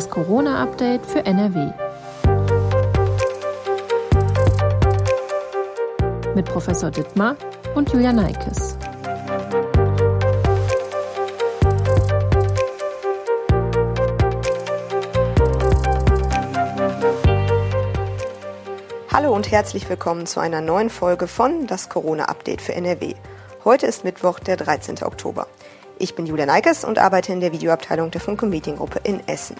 Das Corona-Update für NRW. Mit Professor Dittmar und Julia Neikes. Hallo und herzlich willkommen zu einer neuen Folge von Das Corona-Update für NRW. Heute ist Mittwoch, der 13. Oktober. Ich bin Julia Neikes und arbeite in der Videoabteilung der Funke Mediengruppe in Essen.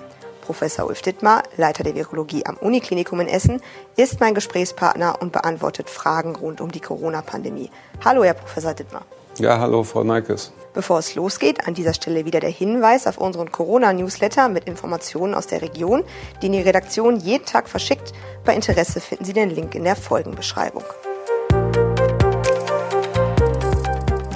Professor Ulf Dittmar, Leiter der Virologie am Uniklinikum in Essen, ist mein Gesprächspartner und beantwortet Fragen rund um die Corona-Pandemie. Hallo, Herr Professor Dittmar. Ja, hallo, Frau Neikes. Bevor es losgeht, an dieser Stelle wieder der Hinweis auf unseren Corona-Newsletter mit Informationen aus der Region, den die Redaktion jeden Tag verschickt. Bei Interesse finden Sie den Link in der Folgenbeschreibung.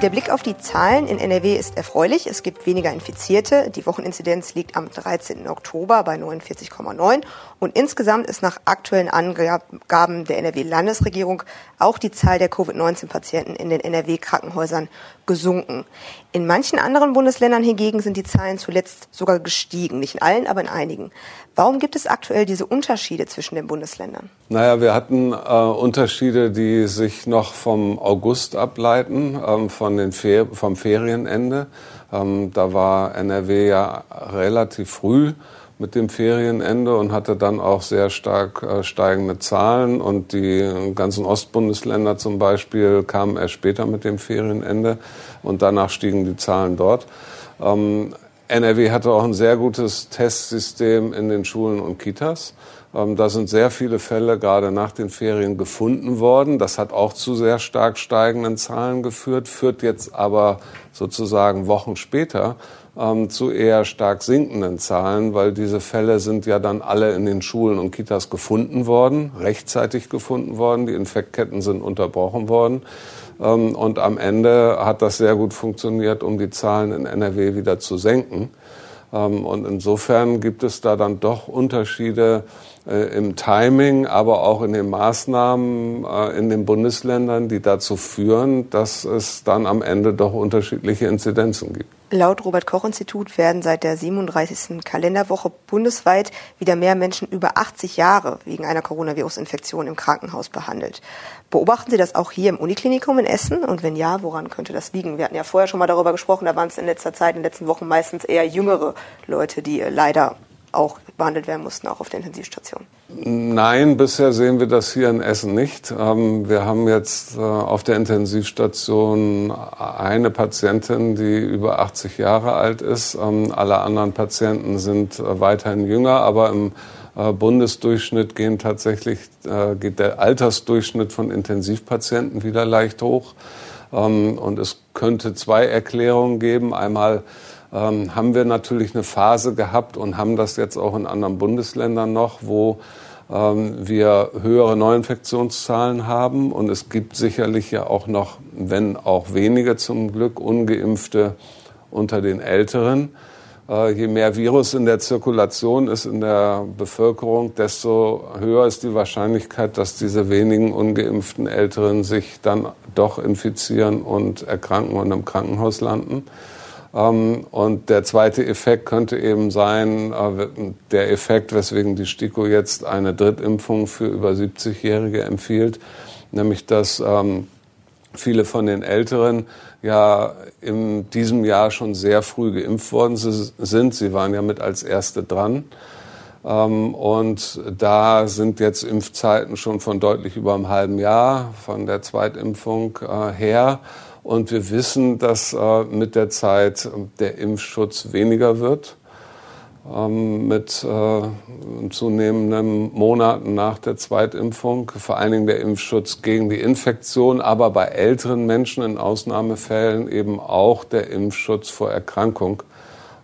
Der Blick auf die Zahlen in NRW ist erfreulich. Es gibt weniger Infizierte. Die Wocheninzidenz liegt am 13. Oktober bei 49,9. Und insgesamt ist nach aktuellen Angaben der NRW-Landesregierung auch die Zahl der Covid-19-Patienten in den NRW-Krankenhäusern gesunken. In manchen anderen Bundesländern hingegen sind die Zahlen zuletzt sogar gestiegen. Nicht in allen, aber in einigen. Warum gibt es aktuell diese Unterschiede zwischen den Bundesländern? Naja, wir hatten äh, Unterschiede, die sich noch vom August ableiten, ähm, von den Fer vom Ferienende. Ähm, da war NRW ja relativ früh mit dem Ferienende und hatte dann auch sehr stark äh, steigende Zahlen. Und die ganzen Ostbundesländer zum Beispiel kamen erst später mit dem Ferienende und danach stiegen die Zahlen dort. Ähm, NRW hatte auch ein sehr gutes Testsystem in den Schulen und Kitas. Ähm, da sind sehr viele Fälle gerade nach den Ferien gefunden worden. Das hat auch zu sehr stark steigenden Zahlen geführt, führt jetzt aber sozusagen Wochen später ähm, zu eher stark sinkenden Zahlen, weil diese Fälle sind ja dann alle in den Schulen und Kitas gefunden worden, rechtzeitig gefunden worden. Die Infektketten sind unterbrochen worden. Ähm, und am Ende hat das sehr gut funktioniert, um die Zahlen in NRW wieder zu senken. Und insofern gibt es da dann doch Unterschiede äh, im Timing, aber auch in den Maßnahmen äh, in den Bundesländern, die dazu führen, dass es dann am Ende doch unterschiedliche Inzidenzen gibt. Laut Robert Koch Institut werden seit der 37. Kalenderwoche bundesweit wieder mehr Menschen über 80 Jahre wegen einer Coronavirus-Infektion im Krankenhaus behandelt. Beobachten Sie das auch hier im Uniklinikum in Essen? Und wenn ja, woran könnte das liegen? Wir hatten ja vorher schon mal darüber gesprochen, da waren es in letzter Zeit, in den letzten Wochen meistens eher jüngere Leute, die leider auch behandelt werden mussten, auch auf der Intensivstation? Nein, bisher sehen wir das hier in Essen nicht. Ähm, wir haben jetzt äh, auf der Intensivstation eine Patientin, die über 80 Jahre alt ist. Ähm, alle anderen Patienten sind äh, weiterhin jünger, aber im äh, Bundesdurchschnitt gehen tatsächlich, geht der Altersdurchschnitt von Intensivpatienten wieder leicht hoch. Ähm, und es könnte zwei Erklärungen geben. Einmal ähm, haben wir natürlich eine Phase gehabt und haben das jetzt auch in anderen Bundesländern noch, wo ähm, wir höhere Neuinfektionszahlen haben. Und es gibt sicherlich ja auch noch, wenn auch wenige zum Glück, ungeimpfte unter den Älteren. Äh, je mehr Virus in der Zirkulation ist in der Bevölkerung, desto höher ist die Wahrscheinlichkeit, dass diese wenigen ungeimpften Älteren sich dann doch infizieren und erkranken und im Krankenhaus landen. Ähm, und der zweite Effekt könnte eben sein, äh, der Effekt, weswegen die STIKO jetzt eine Drittimpfung für über 70-Jährige empfiehlt, nämlich dass ähm, viele von den Älteren ja in diesem Jahr schon sehr früh geimpft worden sind. Sie waren ja mit als Erste dran. Ähm, und da sind jetzt Impfzeiten schon von deutlich über einem halben Jahr von der Zweitimpfung äh, her. Und wir wissen, dass äh, mit der Zeit der Impfschutz weniger wird. Ähm, mit äh, zunehmenden Monaten nach der Zweitimpfung. Vor allen Dingen der Impfschutz gegen die Infektion, aber bei älteren Menschen in Ausnahmefällen eben auch der Impfschutz vor Erkrankung.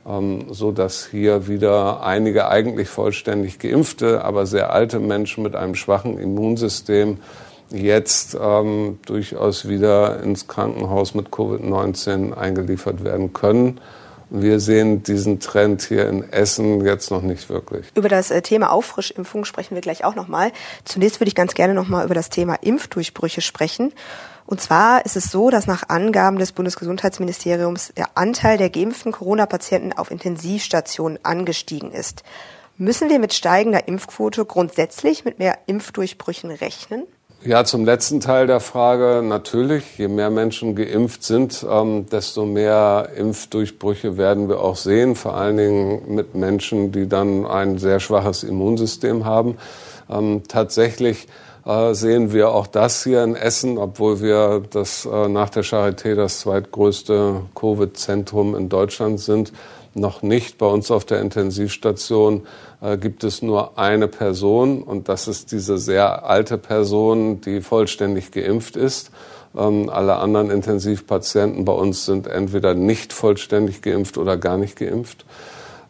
Ähm, so dass hier wieder einige eigentlich vollständig geimpfte, aber sehr alte Menschen mit einem schwachen Immunsystem jetzt ähm, durchaus wieder ins Krankenhaus mit Covid-19 eingeliefert werden können. Wir sehen diesen Trend hier in Essen jetzt noch nicht wirklich. Über das äh, Thema Auffrischimpfung sprechen wir gleich auch nochmal. Zunächst würde ich ganz gerne nochmal über das Thema Impfdurchbrüche sprechen. Und zwar ist es so, dass nach Angaben des Bundesgesundheitsministeriums der Anteil der geimpften Corona-Patienten auf Intensivstationen angestiegen ist. Müssen wir mit steigender Impfquote grundsätzlich mit mehr Impfdurchbrüchen rechnen? Ja, zum letzten Teil der Frage natürlich. Je mehr Menschen geimpft sind, ähm, desto mehr Impfdurchbrüche werden wir auch sehen. Vor allen Dingen mit Menschen, die dann ein sehr schwaches Immunsystem haben. Ähm, tatsächlich äh, sehen wir auch das hier in Essen, obwohl wir das äh, nach der Charité das zweitgrößte Covid-Zentrum in Deutschland sind noch nicht. Bei uns auf der Intensivstation äh, gibt es nur eine Person und das ist diese sehr alte Person, die vollständig geimpft ist. Ähm, alle anderen Intensivpatienten bei uns sind entweder nicht vollständig geimpft oder gar nicht geimpft,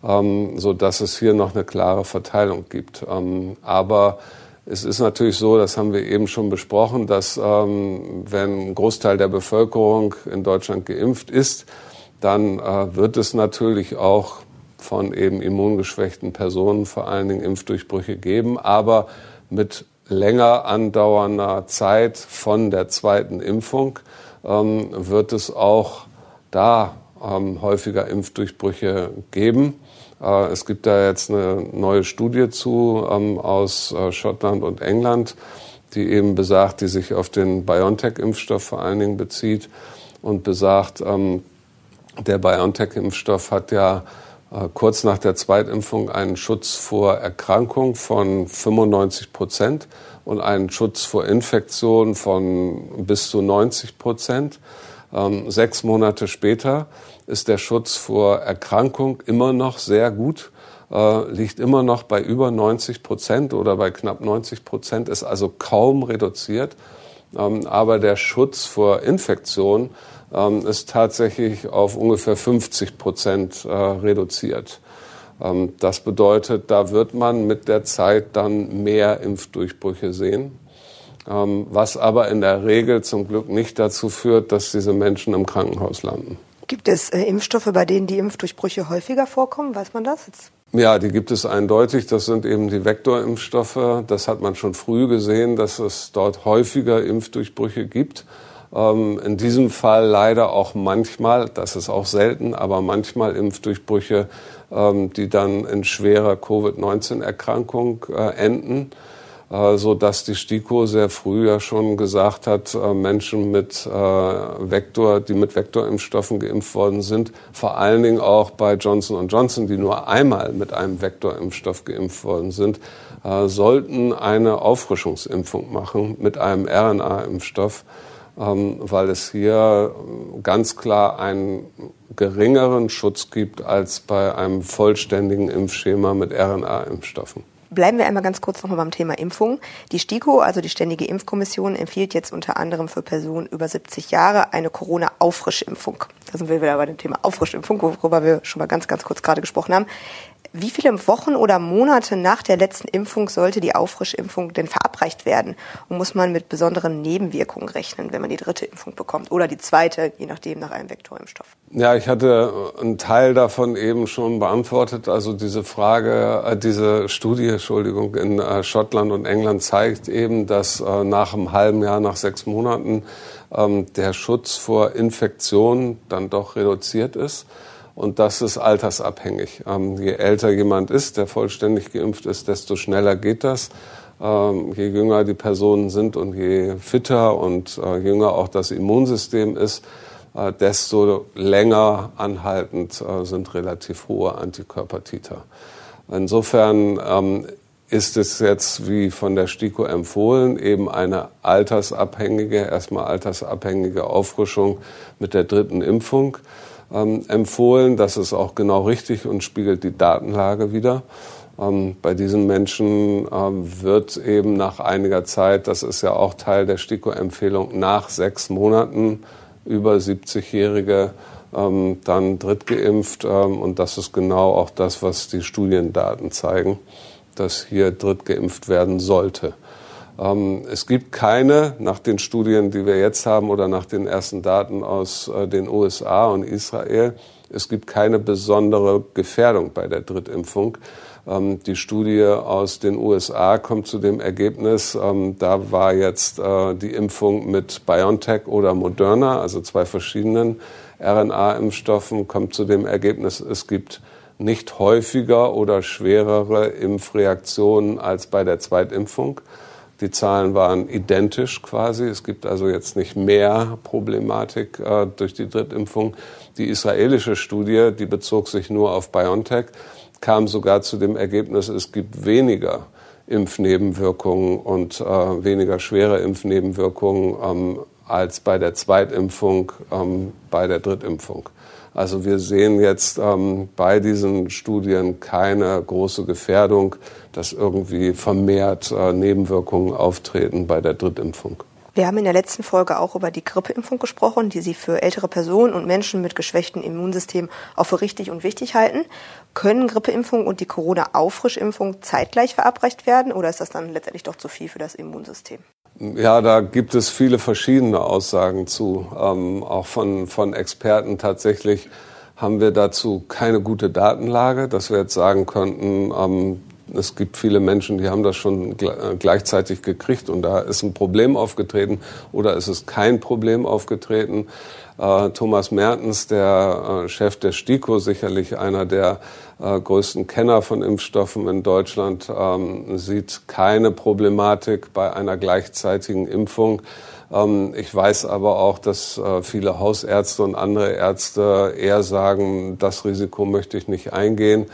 ähm, so dass es hier noch eine klare Verteilung gibt. Ähm, aber es ist natürlich so, das haben wir eben schon besprochen, dass ähm, wenn ein Großteil der Bevölkerung in Deutschland geimpft ist, dann äh, wird es natürlich auch von eben immungeschwächten Personen vor allen Dingen Impfdurchbrüche geben, aber mit länger andauernder Zeit von der zweiten Impfung ähm, wird es auch da ähm, häufiger Impfdurchbrüche geben. Äh, es gibt da jetzt eine neue Studie zu ähm, aus äh, Schottland und England, die eben besagt, die sich auf den BioNTech-Impfstoff vor allen Dingen bezieht und besagt, ähm, der BioNTech-Impfstoff hat ja äh, kurz nach der Zweitimpfung einen Schutz vor Erkrankung von 95 Prozent und einen Schutz vor Infektion von bis zu 90 Prozent. Ähm, sechs Monate später ist der Schutz vor Erkrankung immer noch sehr gut, äh, liegt immer noch bei über 90 Prozent oder bei knapp 90 Prozent, ist also kaum reduziert. Ähm, aber der Schutz vor Infektion ähm, ist tatsächlich auf ungefähr 50 Prozent äh, reduziert. Ähm, das bedeutet, da wird man mit der Zeit dann mehr Impfdurchbrüche sehen, ähm, was aber in der Regel zum Glück nicht dazu führt, dass diese Menschen im Krankenhaus landen. Gibt es äh, Impfstoffe, bei denen die Impfdurchbrüche häufiger vorkommen? Weiß man das jetzt? Ja, die gibt es eindeutig. Das sind eben die Vektorimpfstoffe. Das hat man schon früh gesehen, dass es dort häufiger Impfdurchbrüche gibt. Ähm, in diesem Fall leider auch manchmal, das ist auch selten, aber manchmal Impfdurchbrüche, ähm, die dann in schwerer Covid-19-Erkrankung äh, enden, äh, so dass die STIKO sehr früh ja schon gesagt hat, äh, Menschen mit Vektor, die mit Vektorimpfstoffen geimpft worden sind, vor allen Dingen auch bei Johnson Johnson, die nur einmal mit einem Vektorimpfstoff geimpft worden sind, sollten eine Auffrischungsimpfung machen mit einem RNA-Impfstoff weil es hier ganz klar einen geringeren Schutz gibt als bei einem vollständigen Impfschema mit RNA-Impfstoffen. Bleiben wir einmal ganz kurz nochmal beim Thema Impfung. Die STIKO, also die Ständige Impfkommission, empfiehlt jetzt unter anderem für Personen über 70 Jahre eine Corona-Auffrischimpfung. Da sind wir wieder bei dem Thema Auffrischimpfung, worüber wir schon mal ganz, ganz kurz gerade gesprochen haben. Wie viele Wochen oder Monate nach der letzten Impfung sollte die Auffrischimpfung denn verabreicht werden? Und muss man mit besonderen Nebenwirkungen rechnen, wenn man die dritte Impfung bekommt oder die zweite, je nachdem nach einem Vektorimpfstoff? Ja, ich hatte einen Teil davon eben schon beantwortet. Also diese Frage, äh, diese Studie, Entschuldigung, in äh, Schottland und England zeigt eben, dass äh, nach einem halben Jahr, nach sechs Monaten ähm, der Schutz vor Infektionen dann doch reduziert ist. Und das ist altersabhängig. Ähm, je älter jemand ist, der vollständig geimpft ist, desto schneller geht das. Ähm, je jünger die Personen sind und je fitter und äh, jünger auch das Immunsystem ist, äh, desto länger anhaltend äh, sind relativ hohe Antikörpertiter. Insofern ähm, ist es jetzt, wie von der STIKO empfohlen, eben eine altersabhängige, erstmal altersabhängige Auffrischung mit der dritten Impfung ähm, empfohlen. Das ist auch genau richtig und spiegelt die Datenlage wieder. Ähm, bei diesen Menschen ähm, wird eben nach einiger Zeit, das ist ja auch Teil der STIKO-Empfehlung, nach sechs Monaten über 70-Jährige ähm, dann drittgeimpft. Ähm, und das ist genau auch das, was die Studiendaten zeigen, dass hier drittgeimpft werden sollte. Ähm, es gibt keine, nach den Studien, die wir jetzt haben oder nach den ersten Daten aus äh, den USA und Israel, es gibt keine besondere Gefährdung bei der Drittimpfung. Ähm, die Studie aus den USA kommt zu dem Ergebnis, ähm, da war jetzt äh, die Impfung mit BioNTech oder Moderna, also zwei verschiedenen RNA-Impfstoffen, kommt zu dem Ergebnis, es gibt nicht häufiger oder schwerere Impfreaktionen als bei der Zweitimpfung. Die Zahlen waren identisch quasi. Es gibt also jetzt nicht mehr Problematik äh, durch die Drittimpfung. Die israelische Studie, die bezog sich nur auf BioNTech, kam sogar zu dem Ergebnis, es gibt weniger Impfnebenwirkungen und äh, weniger schwere Impfnebenwirkungen ähm, als bei der Zweitimpfung ähm, bei der Drittimpfung. Also wir sehen jetzt ähm, bei diesen Studien keine große Gefährdung, dass irgendwie vermehrt äh, Nebenwirkungen auftreten bei der Drittimpfung. Wir haben in der letzten Folge auch über die Grippeimpfung gesprochen, die Sie für ältere Personen und Menschen mit geschwächtem Immunsystem auch für richtig und wichtig halten. Können Grippeimpfung und die Corona-Auffrischimpfung zeitgleich verabreicht werden oder ist das dann letztendlich doch zu viel für das Immunsystem? Ja, da gibt es viele verschiedene Aussagen zu, ähm, auch von, von Experten. Tatsächlich haben wir dazu keine gute Datenlage, dass wir jetzt sagen könnten, ähm, es gibt viele Menschen, die haben das schon äh, gleichzeitig gekriegt und da ist ein Problem aufgetreten oder ist es kein Problem aufgetreten. Äh, Thomas Mertens, der äh, Chef der STIKO, sicherlich einer der größten Kenner von Impfstoffen in Deutschland, ähm, sieht keine Problematik bei einer gleichzeitigen Impfung. Ähm, ich weiß aber auch, dass viele Hausärzte und andere Ärzte eher sagen, das Risiko möchte ich nicht eingehen.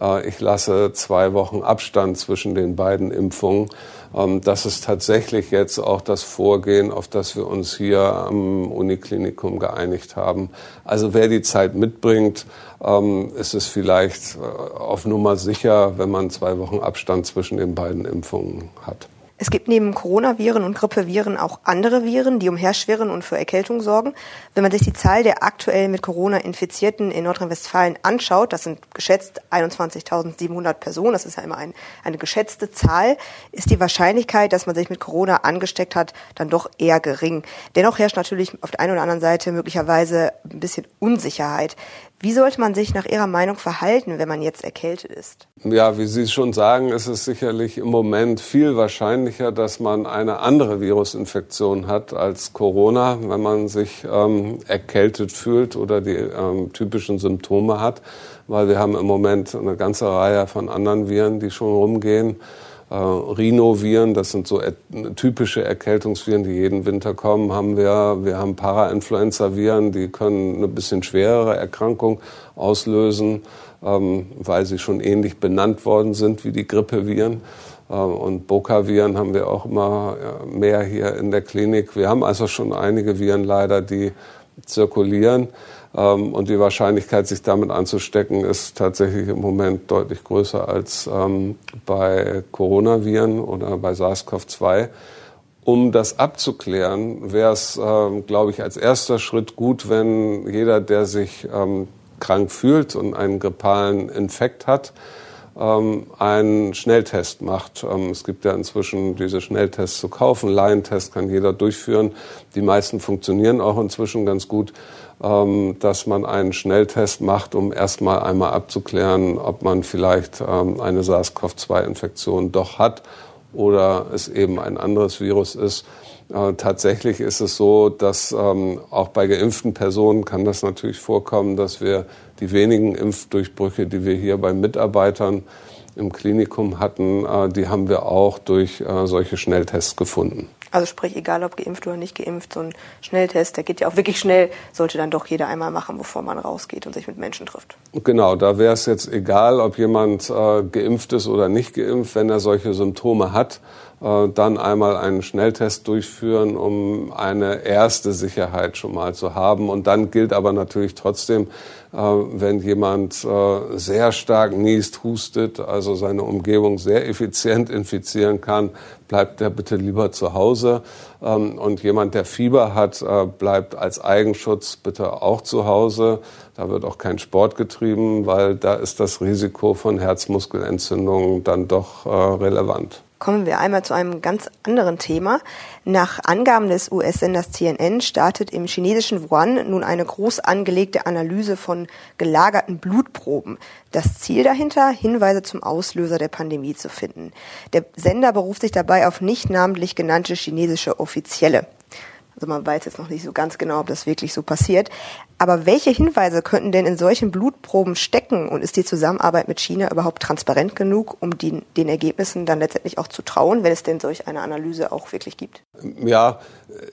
Äh, ich lasse zwei Wochen Abstand zwischen den beiden Impfungen. Ähm, das ist tatsächlich jetzt auch das Vorgehen, auf das wir uns hier am Uniklinikum geeinigt haben. Also wer die Zeit mitbringt, ähm, ist es vielleicht äh, auf Nummer sicher, wenn man zwei Wochen Abstand zwischen den beiden Impfungen hat. Es gibt neben Coronaviren und Grippeviren auch andere Viren, die umherschwirren und für Erkältung sorgen. Wenn man sich die Zahl der aktuell mit Corona Infizierten in Nordrhein-Westfalen anschaut, das sind geschätzt 21.700 Personen, das ist ja immer ein, eine geschätzte Zahl, ist die Wahrscheinlichkeit, dass man sich mit Corona angesteckt hat, dann doch eher gering. Dennoch herrscht natürlich auf der einen oder anderen Seite möglicherweise ein bisschen Unsicherheit. Wie sollte man sich nach Ihrer Meinung verhalten, wenn man jetzt erkältet ist? Ja, wie Sie schon sagen, ist es sicherlich im Moment viel wahrscheinlicher, dass man eine andere Virusinfektion hat als Corona, wenn man sich ähm, erkältet fühlt oder die ähm, typischen Symptome hat, weil wir haben im Moment eine ganze Reihe von anderen Viren, die schon rumgehen äh, Rhinoviren, das sind so typische Erkältungsviren, die jeden Winter kommen, haben wir. Wir haben Parainfluenza-Viren, die können eine bisschen schwerere Erkrankung auslösen, ähm, weil sie schon ähnlich benannt worden sind wie die Grippeviren. Äh, und Boca-Viren haben wir auch immer mehr hier in der Klinik. Wir haben also schon einige Viren leider, die zirkulieren. Ähm, und die Wahrscheinlichkeit, sich damit anzustecken, ist tatsächlich im Moment deutlich größer als ähm, bei Coronaviren oder bei SARS-CoV-2. Um das abzuklären, wäre es, ähm, glaube ich, als erster Schritt gut, wenn jeder, der sich krank fühlt und einen grippalen Infekt hat, einen Schnelltest macht. es gibt ja inzwischen diese Schnelltests zu kaufen. Laientest kann jeder durchführen. Die meisten funktionieren auch inzwischen ganz gut. Ähm, dass man einen Schnelltest macht, um erstmal einmal abzuklären, ob man vielleicht ähm, eine SARS-CoV-2-Infektion doch hat oder es eben ein anderes Virus ist. Äh, tatsächlich ist es so, dass ähm, auch bei geimpften Personen kann das natürlich vorkommen, dass wir die wenigen Impfdurchbrüche, die wir hier bei Mitarbeitern im Klinikum hatten, äh, die haben wir auch durch äh, solche Schnelltests gefunden. Also sprich, egal ob geimpft oder nicht geimpft, so ein Schnelltest, der geht ja auch wirklich schnell, sollte dann doch jeder einmal machen, bevor man rausgeht und sich mit Menschen trifft. Genau, da wäre es jetzt egal, ob jemand äh, geimpft ist oder nicht geimpft, wenn er solche Symptome hat, dann einmal einen Schnelltest durchführen, um eine erste Sicherheit schon mal zu haben. Und dann gilt aber natürlich trotzdem, äh, wenn jemand äh, sehr stark niest, hustet, also seine Umgebung sehr effizient infizieren kann, bleibt er bitte lieber zu Hause. Ähm, und jemand, der Fieber hat, bleibt als Eigenschutz bitte auch zu Hause. Da wird auch kein Sport getrieben, weil da ist das Risiko von Herzmuskelentzündungen dann doch relevant kommen wir einmal zu einem ganz anderen Thema. Nach Angaben des US-Senders CNN startet im chinesischen Wuhan nun eine groß angelegte Analyse von gelagerten Blutproben. Das Ziel dahinter, Hinweise zum Auslöser der Pandemie zu finden. Der Sender beruft sich dabei auf nicht namentlich genannte chinesische Offizielle. Also man weiß jetzt noch nicht so ganz genau, ob das wirklich so passiert. Aber welche Hinweise könnten denn in solchen Blutproben stecken und ist die Zusammenarbeit mit China überhaupt transparent genug, um die, den Ergebnissen dann letztendlich auch zu trauen, wenn es denn solch eine Analyse auch wirklich gibt? Ja,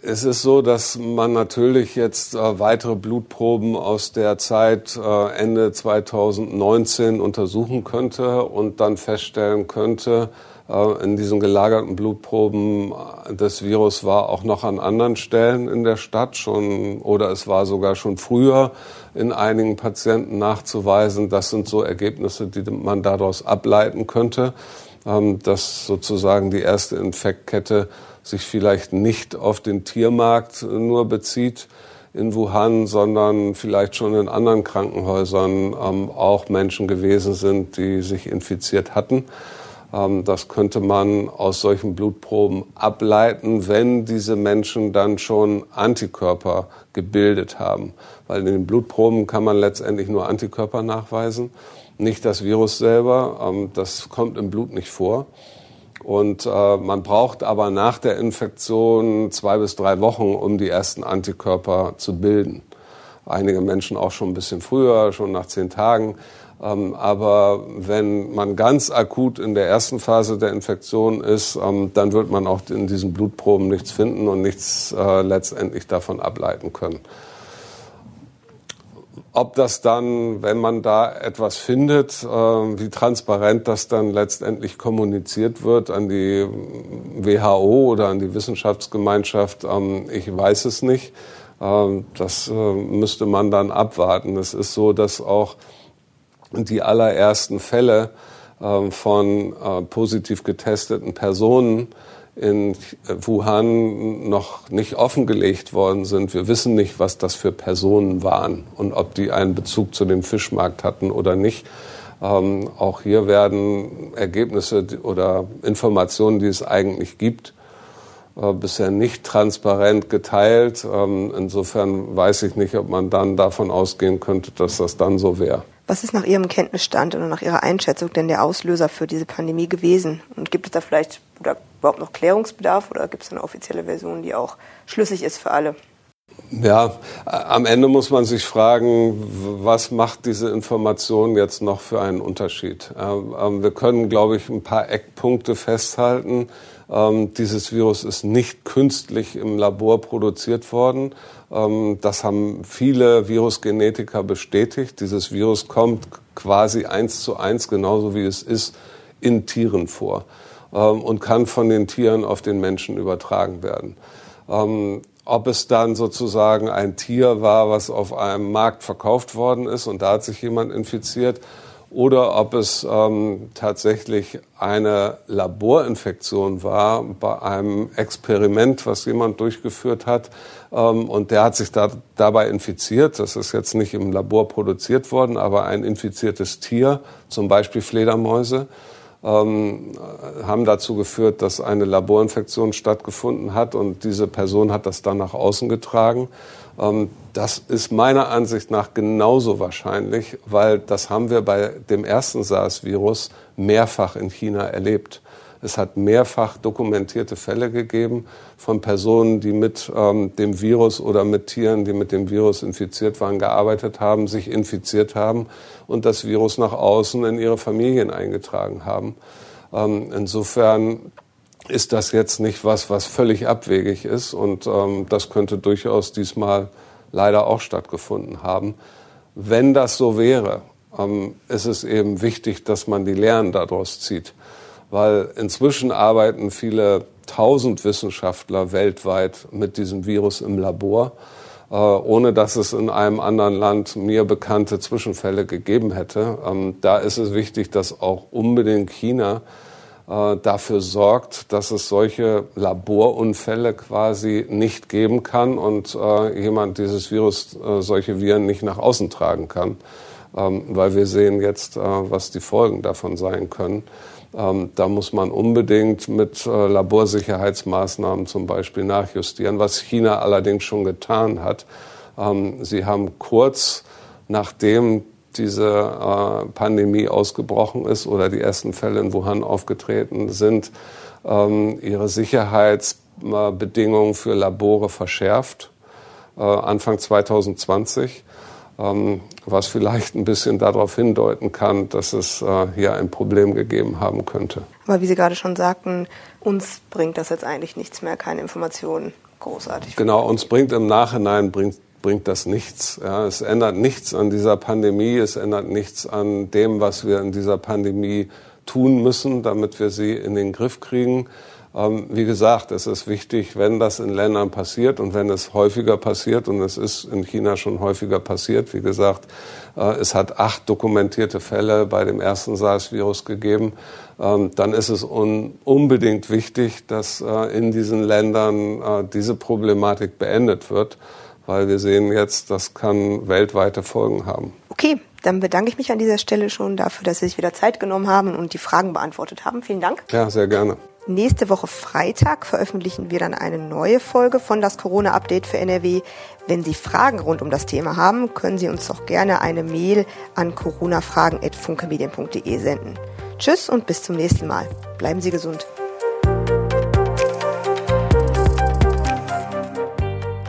es ist so, dass man natürlich jetzt äh, weitere Blutproben aus der Zeit äh, Ende 2019 untersuchen könnte und dann feststellen könnte, äh, in diesen gelagerten Blutproben das Virus war auch noch an anderen Stellen in der Stadt schon oder es war sogar schon früher in einigen Patienten nachzuweisen. Das sind so Ergebnisse, die man daraus ableiten könnte, ähm, dass sozusagen die erste Infektkette sich vielleicht nicht auf den Tiermarkt nur bezieht in Wuhan, sondern vielleicht schon in anderen Krankenhäusern ähm, auch Menschen gewesen sind, die sich infiziert hatten. Ähm, das könnte man aus solchen Blutproben ableiten, wenn diese Menschen dann schon Antikörper gebildet haben. Weil in den Blutproben kann man letztendlich nur Antikörper nachweisen, nicht das Virus selber. Ähm, das kommt im Blut nicht vor. Und äh, man braucht aber nach der Infektion zwei bis drei Wochen, um die ersten Antikörper zu bilden. Einige Menschen auch schon ein bisschen früher, schon nach zehn Tagen. Ähm, aber wenn man ganz akut in der ersten Phase der Infektion ist, ähm, dann wird man auch in diesen Blutproben nichts finden und nichts äh, letztendlich davon ableiten können. Ob das dann, wenn man da etwas findet, äh, wie transparent das dann letztendlich kommuniziert wird an die WHO oder an die Wissenschaftsgemeinschaft, ähm, ich weiß es nicht. Das äh, müsste man dann abwarten. Es ist so, dass auch die allerersten Fälle ähm, von äh, positiv getesteten Personen in Wuhan noch nicht offengelegt worden sind. Wir wissen nicht, was das für Personen waren und ob die einen Bezug zu dem Fischmarkt hatten oder nicht. Ähm, auch hier werden Ergebnisse oder Informationen, die es eigentlich gibt, äh, bisher nicht transparent geteilt. Ähm, insofern weiß ich nicht, ob man dann davon ausgehen könnte, dass das dann so wäre. Was ist nach Ihrem Kenntnisstand oder nach Ihrer Einschätzung denn der Auslöser für diese Pandemie gewesen? Und gibt es da vielleicht überhaupt noch Klärungsbedarf oder gibt es eine offizielle Version, die auch schlüssig ist für alle? Ja, am Ende muss man sich fragen, was macht diese Information jetzt noch für einen Unterschied? Ähm, wir können, glaube ich, ein paar Eckpunkte festhalten. Ähm, dieses Virus ist nicht künstlich im Labor produziert worden. Ähm, das haben viele Virusgenetiker bestätigt. Dieses Virus kommt quasi eins zu eins, genauso wie es ist, in Tieren vor ähm, und kann von den Tieren auf den Menschen übertragen werden. Ob es dann sozusagen ein Tier war, was auf einem Markt verkauft worden ist und da hat sich jemand infiziert, oder ob es ähm, tatsächlich eine Laborinfektion war bei einem Experiment, was jemand durchgeführt hat. Ähm, und der hat sich da, dabei infiziert. Das ist jetzt nicht im Labor produziert worden, aber ein infiziertes Tier, zum Beispiel Fledermäuse, ähm, haben dazu geführt, dass eine Laborinfektion stattgefunden hat und diese Person hat das dann nach außen getragen. Ähm, das ist meiner Ansicht nach genauso wahrscheinlich, weil das haben wir bei dem ersten SARS-Virus mehrfach in China erlebt. Es hat mehrfach dokumentierte Fälle gegeben von Personen, die mit ähm, dem Virus oder mit Tieren, die mit dem Virus infiziert waren, gearbeitet haben, sich infiziert haben und das Virus nach außen in ihre Familien eingetragen haben. Ähm, insofern ist das jetzt nicht was, was völlig abwegig ist. Und ähm, das könnte durchaus diesmal leider auch stattgefunden haben. Wenn das so wäre, ähm, ist es eben wichtig, dass man die Lehren daraus zieht. Weil inzwischen arbeiten viele tausend Wissenschaftler weltweit mit diesem Virus im Labor, äh, ohne dass es in einem anderen Land mir bekannte Zwischenfälle gegeben hätte. Ähm, da ist es wichtig, dass auch unbedingt China dafür sorgt, dass es solche Laborunfälle quasi nicht geben kann und äh, jemand dieses Virus, äh, solche Viren nicht nach außen tragen kann. Ähm, weil wir sehen jetzt, äh, was die Folgen davon sein können. Ähm, da muss man unbedingt mit äh, Laborsicherheitsmaßnahmen zum Beispiel nachjustieren, was China allerdings schon getan hat. Ähm, sie haben kurz nachdem diese äh, Pandemie ausgebrochen ist oder die ersten Fälle in Wuhan aufgetreten sind, ähm, ihre Sicherheits Arbeitsbedingungen für Labore verschärft, äh, Anfang 2020 ähm, was vielleicht ein bisschen darauf hindeuten kann, dass es äh, hier ein Problem gegeben haben könnte. Aber wie Sie gerade schon sagten, uns bringt das jetzt eigentlich nichts mehr, keine Informationen großartig. Genau, uns bringt im Nachhinein bringt bringt das nichts. Ja, es ändert nichts an dieser Pandemie, es ändert nichts an dem, was wir in dieser Pandemie tun müssen, damit wir sie in den Griff kriegen. Ähm, wie gesagt, es ist wichtig, wenn das in Ländern passiert und wenn es häufiger passiert, und es ist in China schon häufiger passiert, wie gesagt, äh, es hat acht dokumentierte Fälle bei dem ersten SARS-Virus gegeben, ähm, dann ist es un unbedingt wichtig, dass äh, in diesen Ländern äh, diese Problematik beendet wird, weil wir sehen jetzt, das kann weltweite Folgen haben. Okay, dann bedanke ich mich an dieser Stelle schon dafür, dass Sie sich wieder Zeit genommen haben und die Fragen beantwortet haben. Vielen Dank. Ja, sehr gerne. Nächste Woche Freitag veröffentlichen wir dann eine neue Folge von das Corona-Update für NRW. Wenn Sie Fragen rund um das Thema haben, können Sie uns doch gerne eine Mail an coronafragen.funkemedien.de senden. Tschüss und bis zum nächsten Mal. Bleiben Sie gesund.